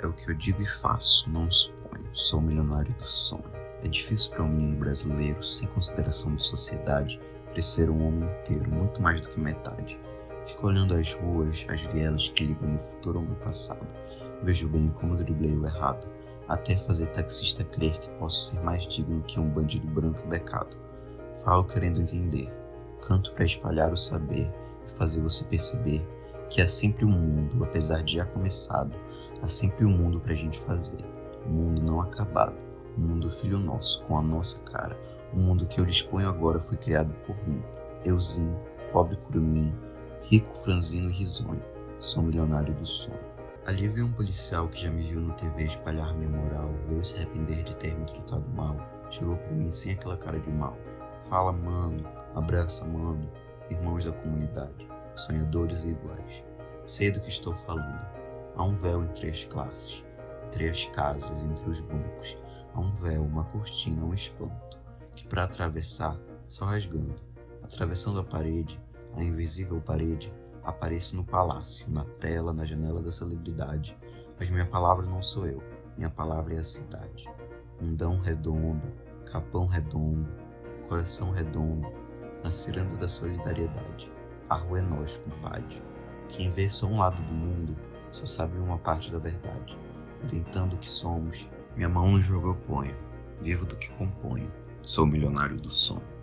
É o que eu digo e faço, não suponho. Sou milionário do sonho. É difícil para um menino brasileiro, sem consideração de sociedade, crescer um homem inteiro, muito mais do que metade. Fico olhando as ruas, as vielas que ligam meu futuro ao meu passado. Vejo bem como driblei o errado, até fazer taxista crer que posso ser mais digno que um bandido branco e becado. Falo querendo entender, canto para espalhar o saber e fazer você perceber que há sempre um mundo, apesar de já começado, há sempre um mundo pra gente fazer. Um mundo não acabado, um mundo filho nosso, com a nossa cara. Um mundo que eu disponho agora foi criado por mim. Euzinho, pobre curumim, rico, franzino e risonho. Sou milionário do sonho. Ali vi um policial que já me viu na TV espalhar minha moral, veio se arrepender de ter me tratado mal. Chegou por mim sem aquela cara de mal. Fala, mano, abraça, mano, irmãos da comunidade, sonhadores e iguais. Sei do que estou falando. Há um véu entre as classes, entre as casas, entre os bancos. Há um véu, uma cortina, um espanto, que para atravessar, só rasgando, atravessando a parede, a invisível parede, apareço no palácio, na tela, na janela da celebridade. Mas minha palavra não sou eu, minha palavra é a cidade. Mundão redondo, capão redondo, coração redondo, na ciranda da solidariedade. A rua é nós, compadre. Quem vê só um lado do mundo só sabe uma parte da verdade. Inventando o que somos, minha mão no jogo eu ponho. Vivo do que componho. Sou milionário do sonho.